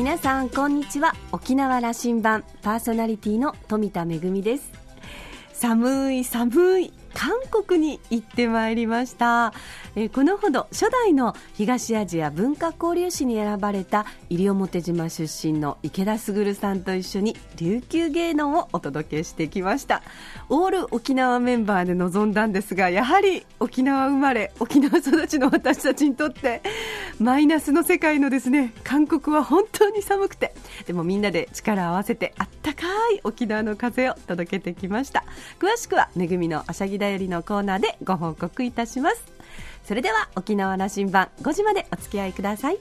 皆さんこんにちは。沖縄羅針盤パーソナリティの富田恵です。寒い寒い。韓国に行ってまいりました、えー、このほど初代の東アジア文化交流士に選ばれた西表島出身の池田卓さんと一緒に琉球芸能をお届けしてきました。オール沖縄メンバーで臨んだんですがやはり沖縄生まれ沖縄育ちの私たちにとってマイナスの世界のですね韓国は本当に寒くてでもみんなで力を合わせてあったかい沖縄の風を届けてきました。詳しくはめぐみのあしゃぎだよりのコーナーでご報告いたします。それでは沖縄羅針盤5時までお付き合いください。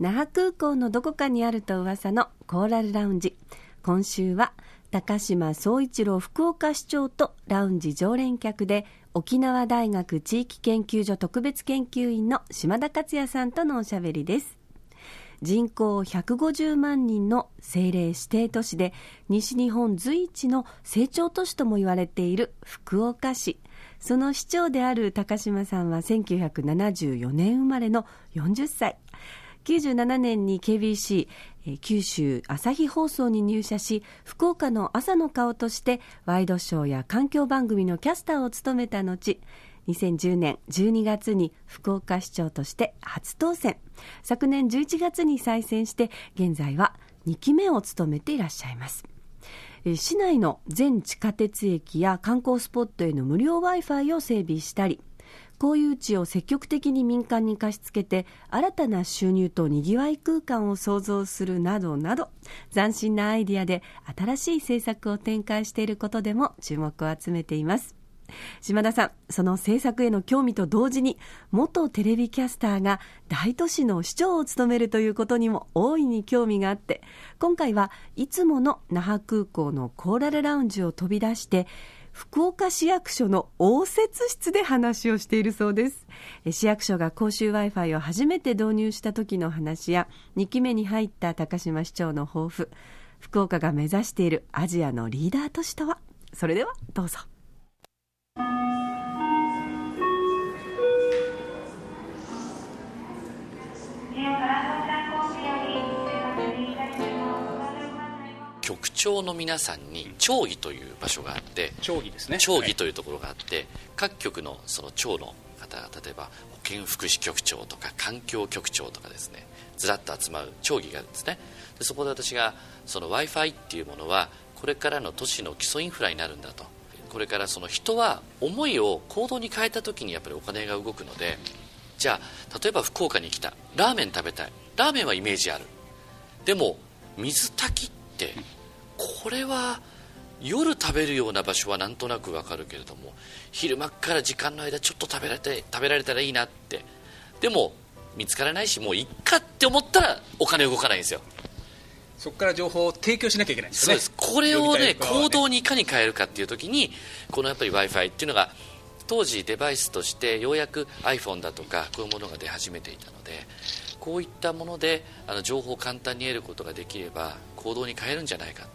那覇空港のどこかにあると噂のコーラルラウンジ。今週は高島総一郎福岡市長とラウンジ常連客で沖縄大学地域研究所特別研究員の島田克也さんとのおしゃべりです。人口150万人の政令指定都市で西日本随一の成長都市とも言われている福岡市。その市長である高島さんは1974年生まれの40歳。97年に KBC 九州朝日放送に入社し福岡の朝の顔としてワイドショーや環境番組のキャスターを務めた後2010年12月に福岡市長として初当選。昨年11月に再選して現在は2期目を務めていらっしゃいます。市内の全地下鉄駅や観光スポットへの無料 w i f i を整備したり公有地を積極的に民間に貸し付けて新たな収入とにぎわい空間を創造するなどなど斬新なアイディアで新しい政策を展開していることでも注目を集めています。島田さんその政策への興味と同時に元テレビキャスターが大都市の市長を務めるということにも大いに興味があって今回はいつもの那覇空港のコーラルラウンジを飛び出して福岡市役所の応接室で話をしているそうです。市役所が公衆 Wi-Fi を初めて導入した時の話や2期目に入った高島市長の抱負。福岡が目指しているアジアのリーダー都市とは？それではどうぞ。局長の皆さんに町議という場所があって町議ですね。町議というところがあって、はい、各局のその町の方例えば保健福祉局長とか環境局長とかですねずらっと集まる町議があるんですね。でそこで私がその w i f i っていうものはこれからの都市の基礎インフラになるんだと。これからその人は思いを行動に変えた時にやっぱりお金が動くのでじゃあ例えば福岡に来た。ラーメン食べたい。ラーメンはイメージある。でも水炊きってこれは夜食べるような場所はなんとなくわかるけれども昼間から時間の間ちょっと食べられて食べられたらいいなって。でも見つからないしもういっかって思ったらお金動かないんですよ。そこから情報を提供しなきゃいけないんですね。そうです。これをね、ね、行動にいかに変えるかっていう時にこのやっぱり w i f i っていうのが当時デバイスとしてようやく iPhone だとかこういうものが出始めていたのでこういったものであの情報を簡単に得ることができれば行動に変えるんじゃないか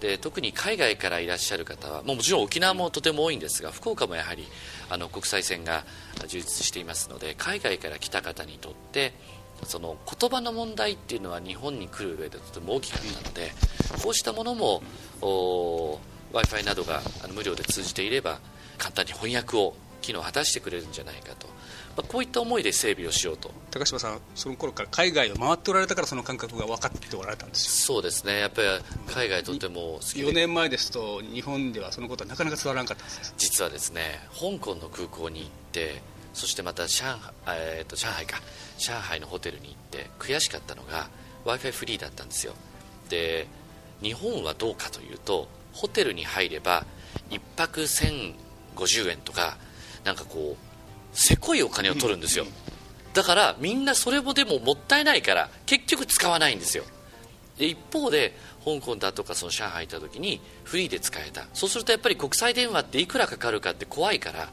で特に海外からいらっしゃる方はもうもちろん沖縄もとても多いんですが福岡もやはりあの国際線が充実していますので海外から来た方にとってその言葉の問題っていうのは日本に来る上でとても大きかったのでこうしたものも w i f i などが無料で通じていれば簡単に翻訳を機能を果たしてくれるんじゃないかと。まあ、こういった思いで整備をしようと。高島さん、その頃から海外を回っておられたからその感覚が分かっておられたんですよ。そうですね、やっぱり海外とても好きで。4年前ですと、日本ではそのことはなかなか伝わらなかったんです。実はですね、香港の空港に行って、そしてまた上海,、えー、と上海か。上海のホテルに行って悔しかったのが w i f i フリーだったんですよ。で日本はどうかというとホテルに入れば1泊1050円とかなんかこうせこいお金を取るんですよ。だからみんなそれもでももったいないから結局使わないんですよで一方で香港だとかその上海行った時にフリーで使えた。そうするとやっぱり国際電話っていくらかかるかって怖いから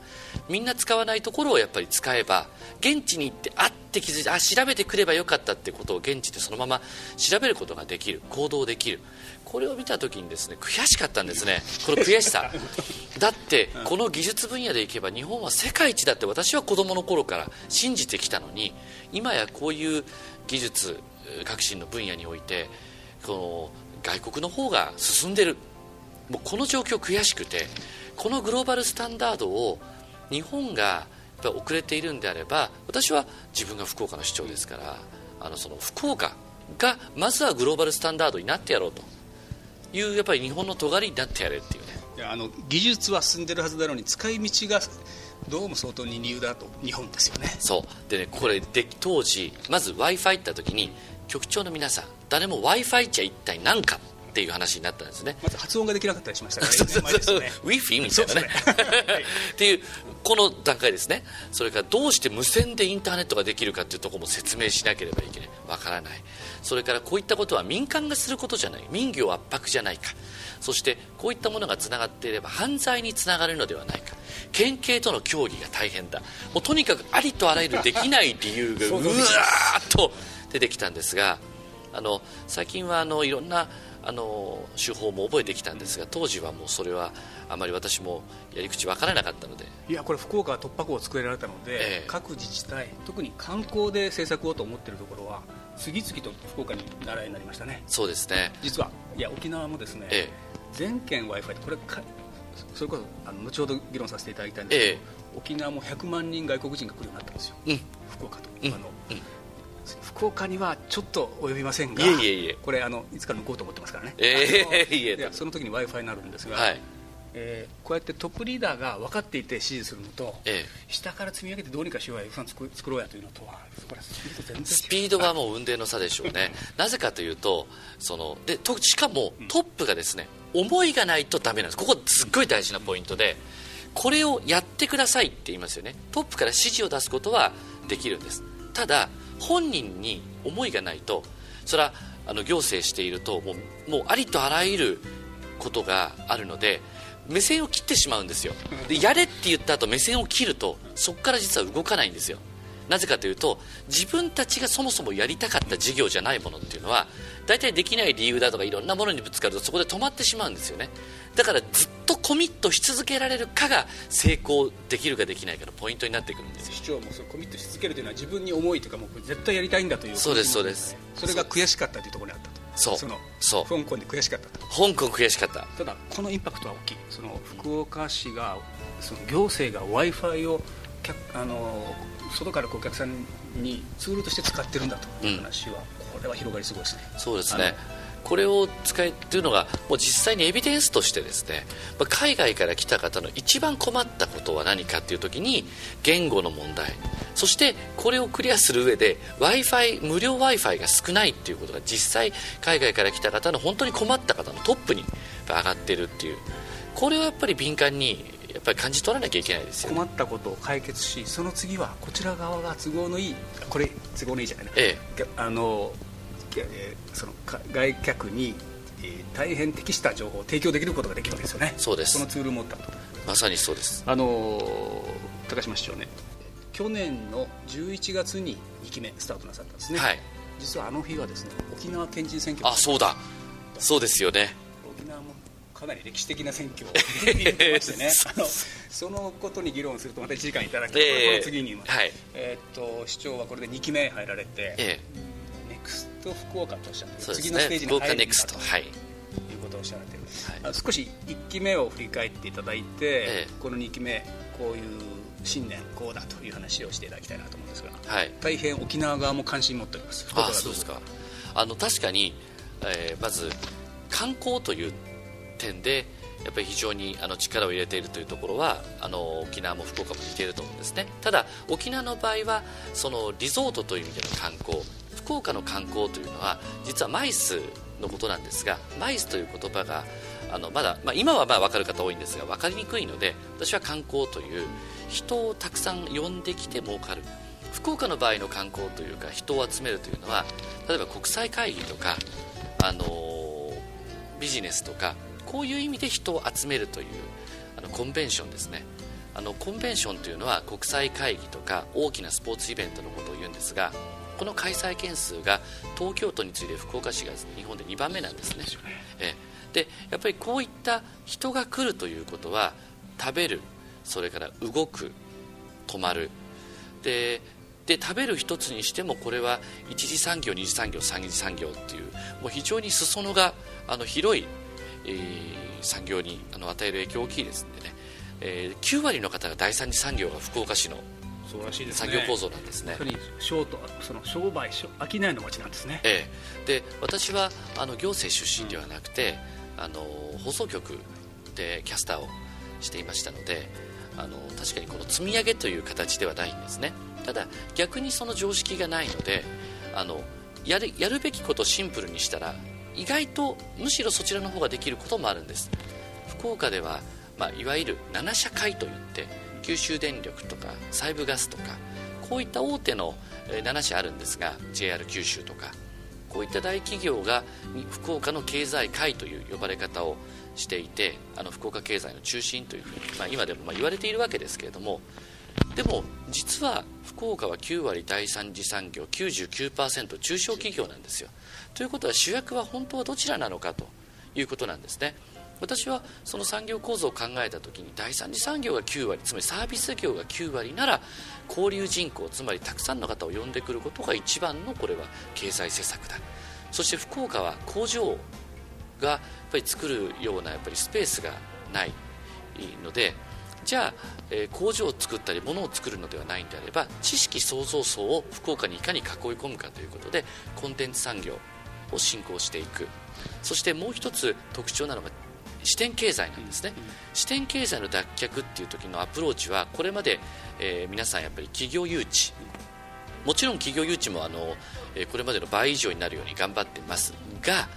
みんな使わないところをやっぱり使えば現地に行ってあって気づいてあ調べてくればよかったってことを現地でそのまま調べることができる。行動できる。これを見た時にですね悔しかったんですね。この悔しさ。だってこの技術分野でいけば日本は世界一だって私は子供の頃から信じてきたのに今やこういう技術革新の分野においてこの外国の方が進んでる。もうこの状況悔しくてこのグローバルスタンダードを日本がやっぱり遅れているんであれば私は自分が福岡の市長ですからあのその福岡がまずはグローバルスタンダードになってやろうと。いうやっぱり日本の尖りになってやれっていうね。いやあの技術は進んでるはずなのに使い道がどうも相当に理由だと日本ですよね。そう。でねこれで当時まず w i f i って時に局長の皆さん誰も w i f i じゃ一体何かっていう話になったんですね。まず発音ができなかったりしましたから そうそうそう。ね。Wi-Fi みたいなね。っていうこの段階ですね。それからどうして無線でインターネットができるかっていうところも説明しなければいけない。わからない。それからこういったことは民間がすることじゃない。民業圧迫じゃないか。そしてこういったものがつながっていれば犯罪につながるのではないか。県警との協議が大変だ。もうとにかくありとあらゆるできない理由がうわーっと出てきたんですがあの最近はあのいろんなあの手法も覚えてきたんですが当時はもうそれはあまり私もやり口分からなかったので。いやこれ福岡は突破口を作られたので、ええ。各自治体特に観光で政策をと思っているところは次々と福岡に習いになりましたね。そうですね。実はいや沖縄もですね、え全県 w i f i これかそれこそあの後ほど議論させていただきたいんですけど、ええ。沖縄も100万人外国人が来るようになったんですよ、うん。福岡と、うん。あのうん福岡にはちょっと及びませんがいえいえいえ。これあのいつか向こうと思ってますからね、ええあのいえ。やその時に w i f i になるんですが、はい。えーこうやってトップリーダーが分かっていて指示するのと、ええ。下から積み上げてどうにかしようや予算作作ろうやというのとはスピードはもう運転の差でしょうね。なぜかというとそのでとしかもトップがですね思いがないとダメなんです。ここすっごい大事なポイントでこれをやってくださいって言いますよね。トップから指示を出すことはできるんです。ただ本人に思いがないとそれはあの行政しているともうもうありとあらゆることがあるので目線を切ってしまうんですよ。でやれって言った後目線を切るとそこから実は動かないんですよ。なぜかというと自分たちがそもそもやりたかった事業じゃないものっていうのは大体できない理由だとかいろんなものにぶつかるとそこで止まってしまうんですよね。だからずっとコミットし続けられるかが成功できるかできないかのポイントになってくるんですよ。市長もそうコミットし続けるというのは自分に思いというかもう絶対やりたいんだというそうですそうです。それが悔しかったというところにあったと。そう。のそう。香港で悔しかったと。香港悔しかった。ただこのインパクトは大きい。その福岡市がその行政が w i f i を客あの外からお客さんにツールとして使ってるんだという話は、これは広がりすごいですね。そうですねこれを使えっていうのがもう実際にエビデンスとしてですねまあ海外から来た方の一番困ったことは何かっていう時に言語の問題。そしてこれをクリアする上で w i f i 無料 w i f i が少ないっていうことが実際海外から来た方の本当に困った方のトップに上がってるっていう。これをやっぱり敏感にやっぱり感じ取らなきゃいけないですよね。困ったことを解決しその次はこちら側が都合のいいこれ都合のいいじゃないな、え。あのえーそのか外客に、えー大変適した情報を提供できることができるわけですよね。そうです。そのツールを持ったと。まさにそうです。あのー高島市長ね去年の11月に2期目スタートなさったんですね、はい。実はあの日はですね沖縄県知事選挙。あそうだ。そうですよね。沖縄もかなり歴史的な選挙を 入れましてね。そのことに議論するとまた1時間いただき、ええ。この次に、はい。えーっと市長はこれで2期目入られて、えネクスト福岡とおっしゃってるえそうです次のステージに入るんだとネクスト。はい。いうことをおっしゃられてる、はい。あ少し1期目を振り返っていただいて、ええ。この2期目こういう新年こうだという話をしていただきたいなと思うんですがはい。大変沖縄側も関心持っております。福岡あそうですか。あの確かに、えーまず観光という点でやっぱり非常にあの力を入れているというところはあの沖縄も福岡も似ていると思うんですね。ただ沖縄の場合はそのリゾートという意味での観光福岡の観光というのは実はマイスのことなんですがマイスという言葉があのまだ、まあ、今はまあ分かる方多いんですが分かりにくいので私は観光という人をたくさん呼んできて儲かる。福岡の場合の観光というか人を集めるというのは例えば国際会議とか、あのービジネスとかこういう意味で人を集めるというあのコンベンションですね。あのコンベンションというのは国際会議とか大きなスポーツイベントのことを言うんですがこの開催件数が東京都に次いで福岡市が日本で2番目なんですね。えでやっぱりこういった人が来るということは食べるそれから動く止まる。でで食べる一つにしてもこれは一次産業二次産業三次産業っていうもう非常に裾野があの広い、えー、産業にあの与える影響大きいですのでね、えー、9割の方が第三次産業が福岡市の産業構造なんですね。商とその商売商商いの町なんですね。ええ、で私はあの行政出身ではなくて、あの放送局でキャスターをしていましたので、あの確かにこの積み上げという形ではないんですね。ただ逆にその常識がないのであのやるやるべきことをシンプルにしたら意外とむしろそちらの方ができることもあるんです福岡では、まあ、いわゆる7社会といって九州電力とか西部ガスとかこういった大手の7社あるんですが JR 九州とかこういった大企業が福岡の経済界という呼ばれ方をしていてあの福岡経済の中心というふうに、まあ、今でもま言われているわけですけれどもでも実は福岡は9割第三次産業99%中小企業なんですよ。ということは主役は本当はどちらなのかということなんですね。私はその産業構造を考えた時に第三次産業が9割つまりサービス業が9割なら交流人口つまりたくさんの方を呼んでくることが一番のこれは経済施策だ。そして福岡は工場がやっぱり作るようなやっぱりスペースがないのでじゃあ、えー、工場を作ったり物を作るのではないんであれば知識創造層を福岡にいかに囲い込むかということでコンテンツ産業を進行していく。そしてもう一つ特徴なのが視点経済なんですね、視点経済の脱却っていう時のアプローチはこれまで、えー、皆さんやっぱり企業誘致もちろん企業誘致もあの、えー、これまでの倍以上になるように頑張ってますが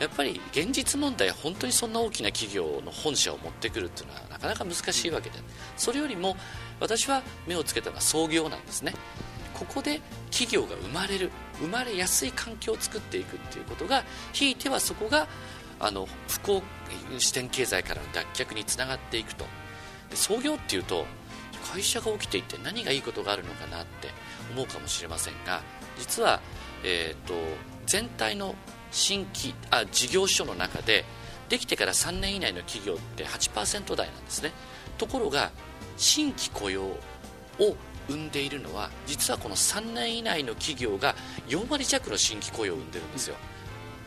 やっぱり現実問題本当にそんな大きな企業の本社を持ってくるっていうのはなかなか難しいわけでそれよりも私は目をつけたのは創業なんですね。ここで企業が生まれる生まれやすい環境を作っていくっていうことがひいてはそこがあの不幸視点経済からの脱却につながっていくと。で創業っていうと会社が起きていて何がいいことがあるのかなって思うかもしれませんが実は、えーと全体の新規あ事業所の中でできてから3年以内の企業って8%台なんですね。ところが新規雇用を生んでいるのは実はこの3年以内の企業が4割弱の新規雇用を生んでるんですよ。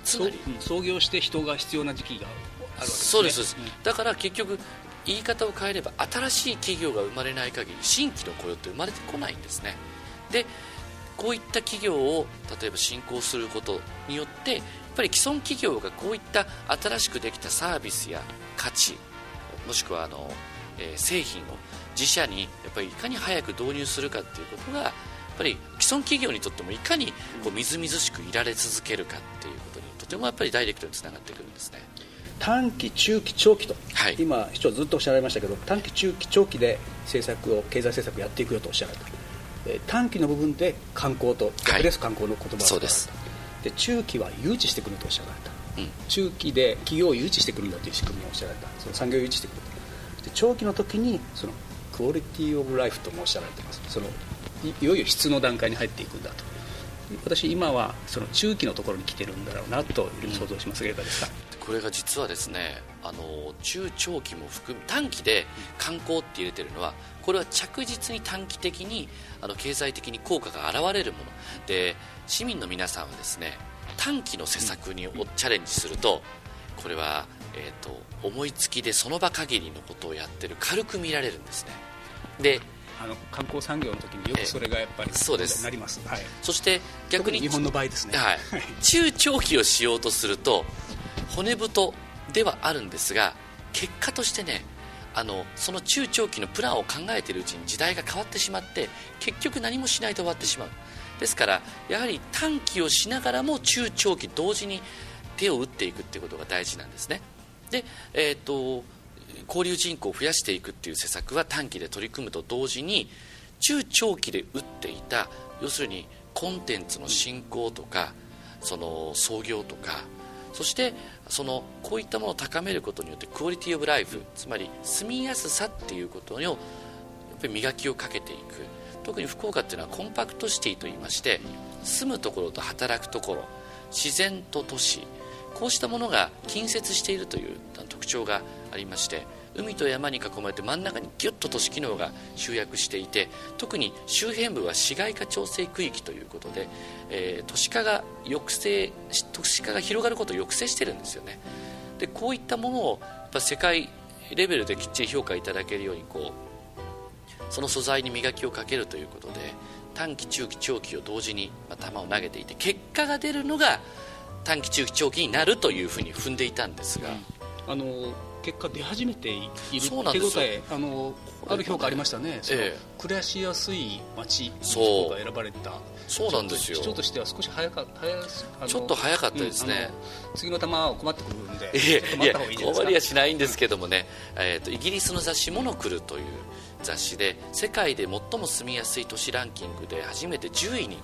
つまり。創業して人が必要な時期があるわけです、ね、そうです、うん、だから結局言い方を変えれば新しい企業が生まれない限り新規の雇用って生まれてこないんですね。でこういった企業を例えば進行することによってやっぱり既存企業がこういった新しくできたサービスや価値もしくはあの、えー、製品を自社にやっぱりいかに早く導入するかっていうことがやっぱり既存企業にとってもいかにこうみずみずしくいられ続けるかっていうことてもやっぱりダイレクトにつながってくるんですね。短期、中期、長期と、はい、今、市長ずっとおっしゃられましたけど短期、中期、長期で政策を経済政策をやっていくよとおっしゃられた。短期の部分で観光と逆です、観光の言葉そうです。で中期は誘致してくるとおっしゃられた、うん、中期で企業を誘致してくるんだという仕組みをおっしゃられた。その産業を誘致してくるで長期の時にそのクオリティオブライフともおっしゃられてます。そのいよいよ質の段階に入っていくんだと私今はその中期のところに来てるんだろうなと想像しますがいかがですか、これが実はですねあの中長期も含む短期で観光って入れてるのはこれは着実に短期的にあの経済的に効果が現れるもの。で市民の皆さんはですね短期の施策にチャレンジするとこれは、えーと、思いつきでその場限りのことをやってる軽く見られるんですね。であの観光産業の時によくそれがやっぱり、そうです。なります、はい、そして逆に日本の場合ですね、はい、中長期をしようとすると骨太ではあるんですが結果としてねあのその中長期のプランを考えているうちに時代が変わってしまって結局何もしないと終わってしまう。ですからやはり短期をしながらも中長期同時に手を打っていくということが大事なんですね。で、えーと、交流人口を増やしていくっていう施策は短期で取り組むと同時に中長期で打っていた要するにコンテンツの進行とかその創業とかそしてそのこういったものを高めることによってクオリティオブライフつまり住みやすさっていうことをぱり磨きをかけていく。特に福岡っていうのはコンパクトシティといいまして住むところと働くところ自然と都市こうしたものが近接しているという特徴がありまして海と山に囲まれて真ん中にギュッと都市機能が集約していて特に周辺部は市街化調整区域ということで、えー、都市化が抑制都市化が広がることを抑制してるんですよね。でこういったものをやっぱ世界レベルできっちり評価いただけるようにこうその素材に磨きをかけるということで短期中期長期を同時に、球を投げていて結果が出るのが短期中期長期になるというふうに踏んでいたんですが、あの結果出始めている手応えあのある評価ありましたね、ええ、暮らしやすい街そうが選ばれた。そうなんですよ。市長としては少し早かったちょっと早かったですね、うん、次の球は困ってくるんでいや困りはしないんですけどもね、えーと、イギリスの雑誌「モノクル」という雑誌で世界で最も住みやすい都市ランキングで初めて10位に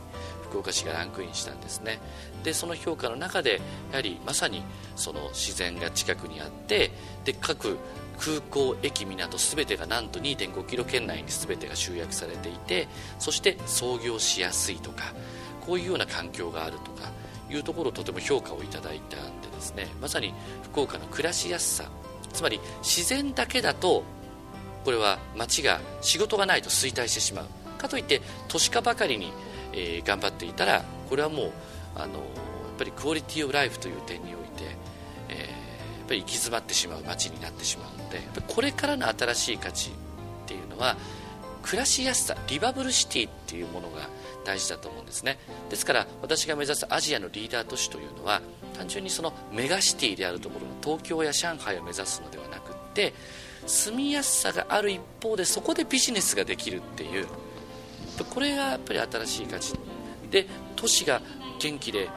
福岡市がランクインしたんですね。でその評価の中でやはりまさにその自然が近くにあってで各空港駅港全てがなんと2.5キロ圏内に全てが集約されていてそして操業しやすいとかこういうような環境があるとかいうところをとても評価をいただいたんでですね。まさに福岡の暮らしやすさ。つまり自然だけだとこれは町が仕事がないと衰退してしまう。かといって都市化ばかりにえー、頑張っていたらこれはもうあのやっぱりクオリティオブライフという点において、えー、やっぱり行き詰まってしまう街になってしまうのでこれからの新しい価値っていうのは暮らしやすさリバブルシティっていうものが大事だと思うんですね。ですから私が目指すアジアのリーダー都市というのは単純にそのメガシティであるところの東京や上海を目指すのではなくって住みやすさがある一方でそこでビジネスができるっていうこれがやっぱり新しい価値で都市が元気で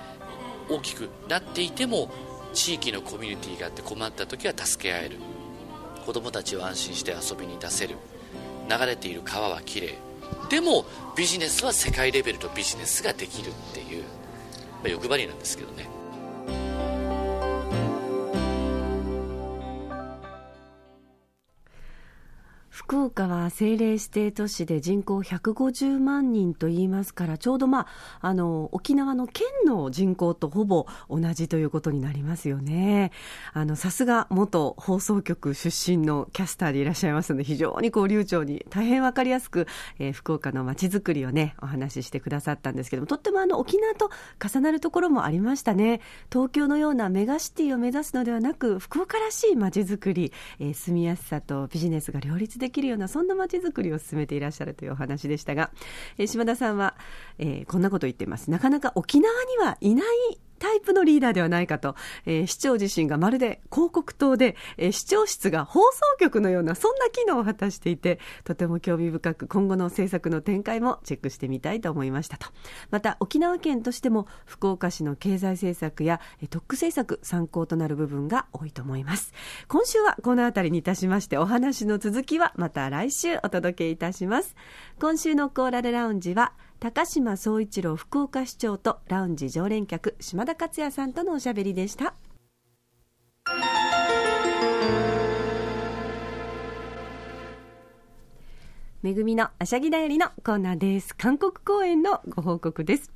大きくなっていても地域のコミュニティがあって困った時は助け合える。子供たちを安心して遊びに出せる。流れている川はきれいでもビジネスは世界レベルのビジネスができるっていう、まあ、欲張りなんですけどね。政令指定都市で人口150万人と言いますからちょうど、まあ、あの沖縄の県の人口とほぼ同じということになりますよね。あのさすが元放送局出身のキャスターでいらっしゃいますので非常にこう流暢に大変わかりやすく、えー、福岡のまちづくりをねお話ししてくださったんですけどもとってもあの沖縄と重なるところもありましたね。東京のようなメガシティを目指すのではなく福岡らしいまちづくり、えー、住みやすさとビジネスが両立でききるようなそんなまちづくりを進めていらっしゃるというお話でしたが、えー、島田さんは、えー、こんなこと言ってます。なかなか沖縄にはいないタイプのリーダーではないかと、えー、市長自身がまるで広告塔で、えー、市長室が放送局のようなそんな機能を果たしていてとても興味深く今後の政策の展開もチェックしてみたいと思いましたと。また沖縄県としても福岡市の経済政策や特区政策参考となる部分が多いと思います。今週はこの辺りにいたしましてお話の続きはまた来週お届けいたします。今週のコーラルラウンジは高島総一郎福岡市長とラウンジ常連客島田克也さんとのおしゃべりでした。めぐみのあしゃぎだよりのコーナーです。韓国公演のご報告です。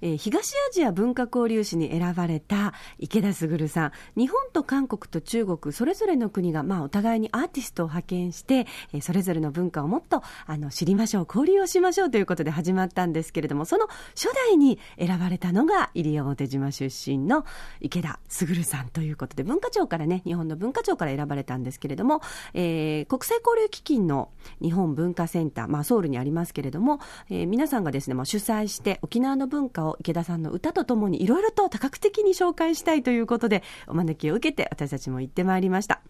えー、東アジア文化交流史に選ばれた池田卓さん。日本と韓国と中国それぞれの国が、まあ、お互いにアーティストを派遣して、えー、それぞれの文化をもっとあの知りましょう交流をしましょうということで始まったんですけれどもその初代に選ばれたのが西表島出身の池田卓さんということで文化庁からね日本の文化庁から選ばれたんですけれども、えー、国際交流基金の日本文化センター、まあ、ソウルにありますけれども、えー、皆さんがですね、まあ、主催して沖縄の文化を池田さんの歌とともにいろいろと多角的に紹介したいということでお招きを受けて私たちも行ってまいりました。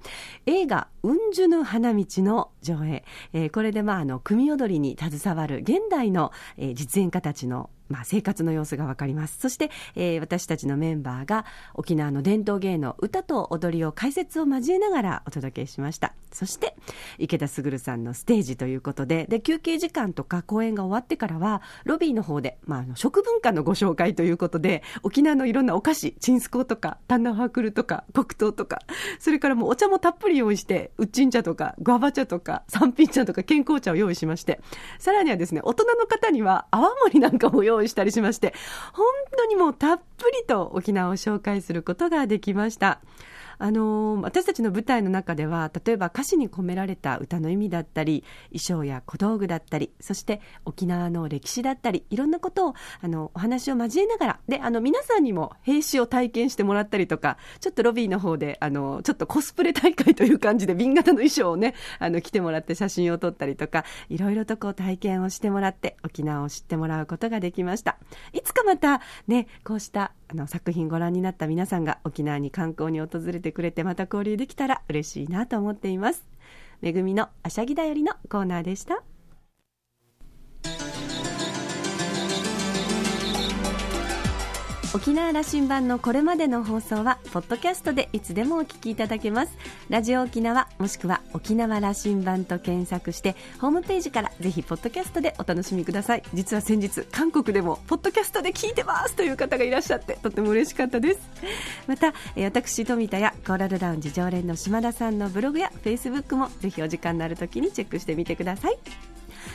映画「うんじゅぬ花道」の上映、えー、これでまああの組踊りに携わる現代の、えー、実演家たちのまあ、生活の様子がわかります。そして、えー、私たちのメンバーが沖縄の伝統芸能歌と踊りを解説を交えながらお届けしました。そして池田卓さんのステージということでで休憩時間とか公演が終わってからはロビーの方で、まあ、あの食文化のご紹介ということで沖縄のいろんなお菓子チンスコーとかタンナハークルとか黒糖とかそれからもうお茶もたっぷり用意してウッチン茶とかグアバ茶とか三品茶とか健康茶を用意しまして。さらにはですね大人の方には泡盛なんかも用意したりしまして本当にもうたっぷりと沖縄を紹介することができました。あの私たちの舞台の中では例えば歌詞に込められた歌の意味だったり衣装や小道具だったりそして沖縄の歴史だったりいろんなことをあのお話を交えながらであの皆さんにも兵士を体験してもらったりとかちょっとロビーの方であのちょっとコスプレ大会という感じで瓶型の衣装をねあの着てもらって写真を撮ったりとかいろいろとこう体験をしてもらって沖縄を知ってもらうことができました。いつかまたねこうしたあの作品ご覧になった皆さんが沖縄に観光に訪れてくれてまた交流できたら嬉しいなと思っています。めぐみのあしゃぎだよりのコーナーでした。沖縄羅針盤のこれまでの放送はポッドキャストでいつでもお聞きいただけます。ラジオ沖縄もしくは沖縄羅針盤と検索してホームページからぜひポッドキャストでお楽しみください。実は先日韓国でもポッドキャストで聞いてますという方がいらっしゃってとても嬉しかったです。また私富田やコーラルラウンジ常連の島田さんのブログやフェイスブックもぜひお時間のある時にチェックしてみてください。